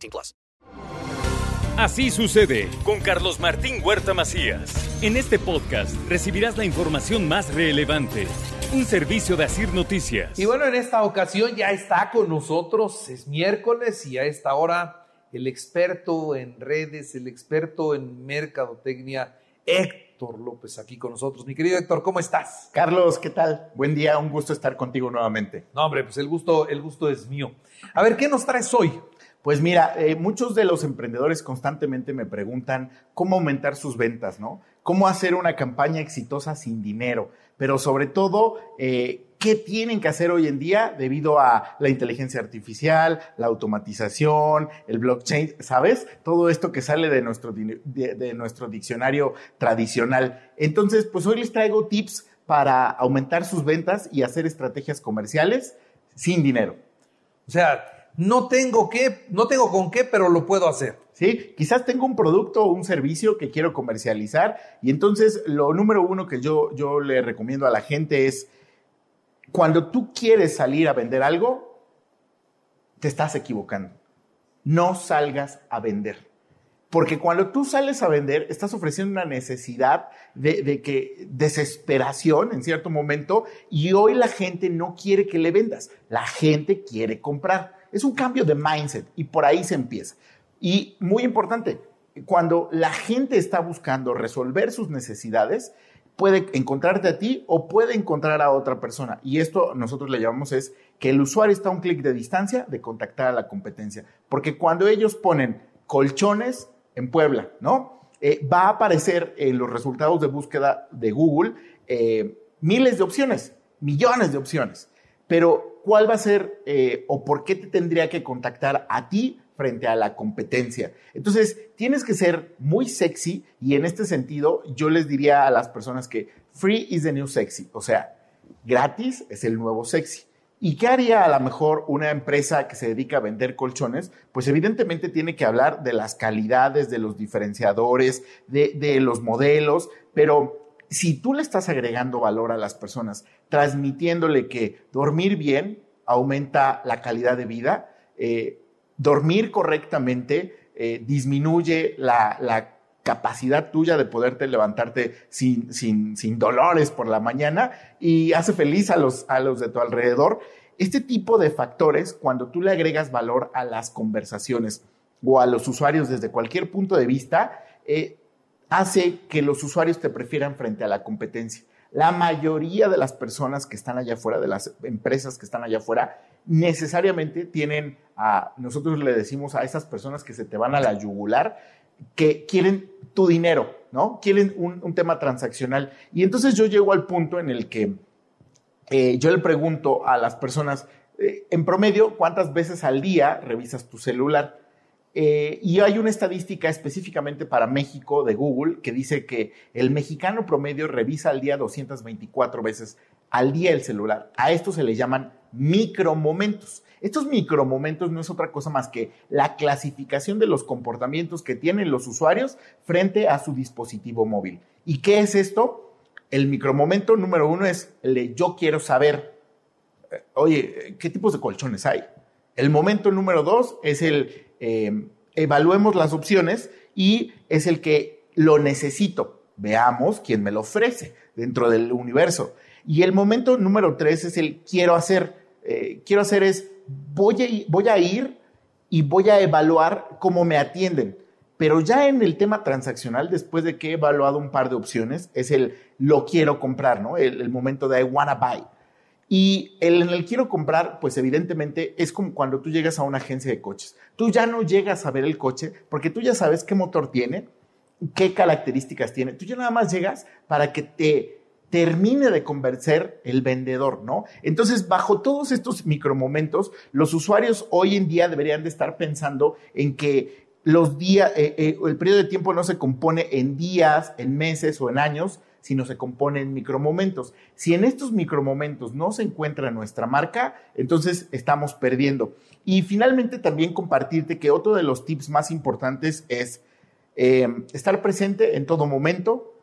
18 plus. Así sucede con Carlos Martín Huerta Macías. En este podcast recibirás la información más relevante. Un servicio de Asir Noticias. Y bueno, en esta ocasión ya está con nosotros, es miércoles y a esta hora el experto en redes, el experto en mercadotecnia, Héctor López aquí con nosotros. Mi querido Héctor, ¿cómo estás? Carlos, ¿qué tal? Buen día, un gusto estar contigo nuevamente. No, hombre, pues el gusto, el gusto es mío. A ver, ¿qué nos traes hoy? Pues mira, eh, muchos de los emprendedores constantemente me preguntan cómo aumentar sus ventas, ¿no? Cómo hacer una campaña exitosa sin dinero, pero sobre todo, eh, ¿qué tienen que hacer hoy en día debido a la inteligencia artificial, la automatización, el blockchain, ¿sabes? Todo esto que sale de nuestro, de, de nuestro diccionario tradicional. Entonces, pues hoy les traigo tips para aumentar sus ventas y hacer estrategias comerciales sin dinero. O sea, no tengo qué, no tengo con qué, pero lo puedo hacer. Sí, quizás tengo un producto o un servicio que quiero comercializar y entonces lo número uno que yo, yo le recomiendo a la gente es, cuando tú quieres salir a vender algo, te estás equivocando. No salgas a vender. Porque cuando tú sales a vender, estás ofreciendo una necesidad de, de, que desesperación en cierto momento y hoy la gente no quiere que le vendas, la gente quiere comprar. Es un cambio de mindset y por ahí se empieza. Y muy importante, cuando la gente está buscando resolver sus necesidades, puede encontrarte a ti o puede encontrar a otra persona. Y esto nosotros le llamamos es que el usuario está a un clic de distancia de contactar a la competencia. Porque cuando ellos ponen colchones en Puebla, ¿no? Eh, va a aparecer en los resultados de búsqueda de Google eh, miles de opciones, millones de opciones. Pero, ¿cuál va a ser eh, o por qué te tendría que contactar a ti frente a la competencia? Entonces, tienes que ser muy sexy y en este sentido, yo les diría a las personas que free is the new sexy, o sea, gratis es el nuevo sexy. ¿Y qué haría a lo mejor una empresa que se dedica a vender colchones? Pues evidentemente tiene que hablar de las calidades, de los diferenciadores, de, de, los modelos, pero si tú le estás agregando valor a las personas, transmitiéndole que dormir bien aumenta la calidad de vida, eh, dormir correctamente eh, disminuye la, capacidad tuya de poderte levantarte sin, sin, sin, dolores por la mañana y hace feliz a los, a los de tu alrededor. Este tipo de factores, cuando tú le agregas valor a las conversaciones o a los usuarios desde cualquier punto de vista, eh, hace que los usuarios te prefieran frente a la competencia. La mayoría de las personas que están allá afuera, de las empresas que están allá afuera, necesariamente tienen a, nosotros le decimos a esas personas que se te van a la yugular, que quieren tu dinero, ¿no? Quieren un, tema transaccional. Y entonces yo llego al punto en el que eh, yo le pregunto a las personas, eh, en promedio, ¿cuántas veces al día revisas tu celular? Eh, y hay una estadística específicamente para México de Google que dice que el mexicano promedio revisa al día 224 veces al día el celular. A esto se le llaman micromomentos. Estos micromomentos no es otra cosa más que la clasificación de los comportamientos que tienen los usuarios frente a su dispositivo móvil. ¿Y qué es esto? El micromomento número uno es el de yo quiero saber, oye, ¿qué tipos de colchones hay? El momento número dos es el eh, evaluemos las opciones y es el que lo necesito. Veamos quién me lo ofrece dentro del universo. Y el momento número tres es el quiero hacer. Eh, quiero hacer es voy a, voy a ir y voy a evaluar cómo me atienden. Pero ya en el tema transaccional, después de que he evaluado un par de opciones, es el lo quiero comprar, ¿no? El, el momento de I wanna buy. Y el, en el quiero comprar, pues evidentemente es como cuando tú llegas a una agencia de coches. Tú ya no llegas a ver el coche porque tú ya sabes qué motor tiene, qué características tiene. Tú ya nada más llegas para que te termine de convencer el vendedor, ¿no? Entonces, bajo todos estos micromomentos, los usuarios hoy en día deberían de estar pensando en que los días, eh, eh, el periodo de tiempo no se compone en días, en meses o en años, sino se compone en micromomentos. Si en estos micromomentos no se encuentra nuestra marca, entonces estamos perdiendo. Y finalmente también compartirte que otro de los tips más importantes es eh, estar presente en todo momento.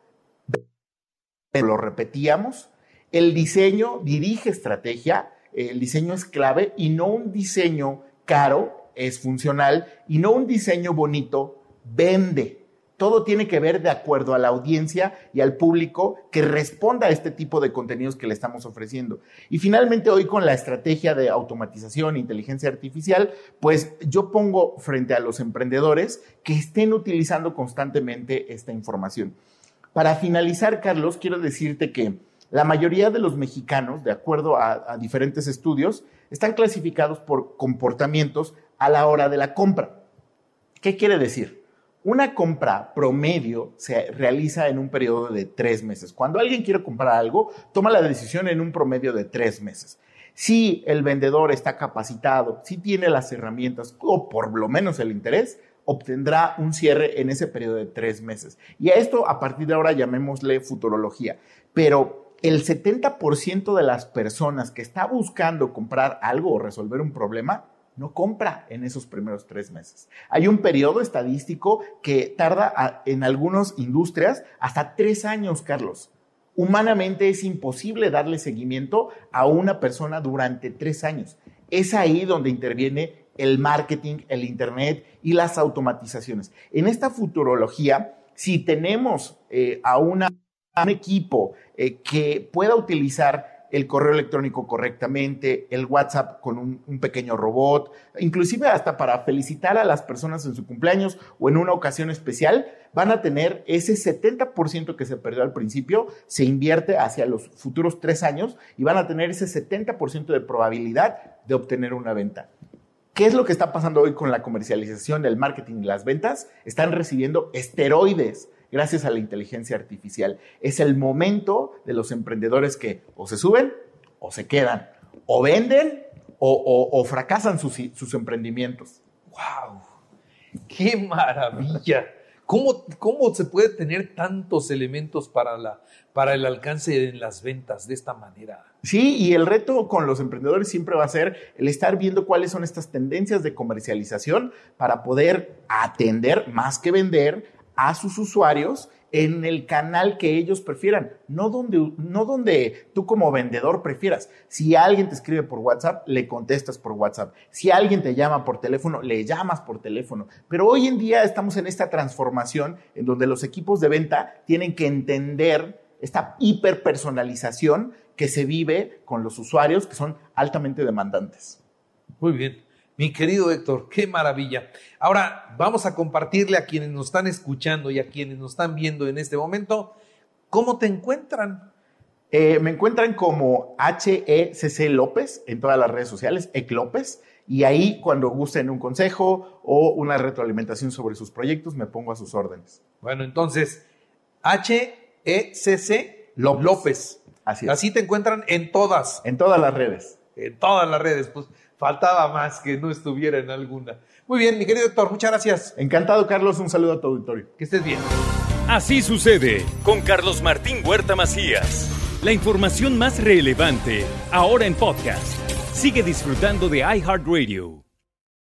Lo repetíamos. El diseño dirige estrategia, el diseño es clave y no un diseño caro es funcional y no un diseño bonito vende. Todo tiene que ver de acuerdo a la audiencia y al público que responda a este tipo de contenidos que le estamos ofreciendo. Y finalmente hoy con la estrategia de automatización e inteligencia artificial, pues yo pongo frente a los emprendedores que estén utilizando constantemente esta información. Para finalizar, Carlos, quiero decirte que la mayoría de los mexicanos, de acuerdo a, a diferentes estudios, están clasificados por comportamientos a la hora de la compra. ¿Qué quiere decir? Una compra promedio se realiza en un periodo de tres meses. Cuando alguien quiere comprar algo, toma la decisión en un promedio de tres meses. Si el vendedor está capacitado, si tiene las herramientas o por lo menos el interés, obtendrá un cierre en ese periodo de tres meses. Y a esto, a partir de ahora, llamémosle futurología. Pero el 70% de las personas que está buscando comprar algo o resolver un problema no compra en esos primeros tres meses. Hay un periodo estadístico que tarda en algunas industrias hasta tres años, Carlos. Humanamente es imposible darle seguimiento a una persona durante tres años. Es ahí donde interviene el marketing, el Internet y las automatizaciones. En esta futurología, si tenemos eh, a un equipo eh, que pueda utilizar el correo electrónico correctamente, el WhatsApp con un, pequeño robot, inclusive hasta para felicitar a las personas en su cumpleaños o en una ocasión especial, van a tener ese 70% que se perdió al principio, se invierte hacia los futuros tres años y van a tener ese 70% de probabilidad de obtener una venta. ¿Qué es lo que está pasando hoy con la comercialización, el marketing y las ventas? Están recibiendo esteroides gracias a la inteligencia artificial. Es el momento de los emprendedores que o se suben o se quedan, o venden o, fracasan sus, sus, emprendimientos. ¡Wow! ¡Qué maravilla! ¿Cómo, ¿Cómo, se puede tener tantos elementos para, la, para el alcance en las ventas de esta manera? Sí, y el reto con los emprendedores siempre va a ser el estar viendo cuáles son estas tendencias de comercialización para poder atender más que vender a sus usuarios en el canal que ellos prefieran, no donde, no donde tú como vendedor prefieras. Si alguien te escribe por WhatsApp, le contestas por WhatsApp. Si alguien te llama por teléfono, le llamas por teléfono. Pero hoy en día estamos en esta transformación en donde los equipos de venta tienen que entender esta hiperpersonalización que se vive con los usuarios que son altamente demandantes. Muy bien. Mi querido Héctor, qué maravilla. Ahora vamos a compartirle a quienes nos están escuchando y a quienes nos están viendo en este momento, ¿cómo te encuentran? Eh, me encuentran como HECC López en todas las redes sociales, EC López, y ahí cuando gusten un consejo o una retroalimentación sobre sus proyectos, me pongo a sus órdenes. Bueno, entonces, HECC López. López. Así Así te encuentran en todas. En todas las redes. En todas las redes. Pues Faltaba más que no estuviera en alguna. Muy bien, mi querido doctor, muchas gracias. Encantado, Carlos. Un saludo a tu auditorio. Que estés bien. Así sucede con Carlos Martín Huerta Macías. La información más relevante, ahora en podcast. Sigue disfrutando de iHeartRadio.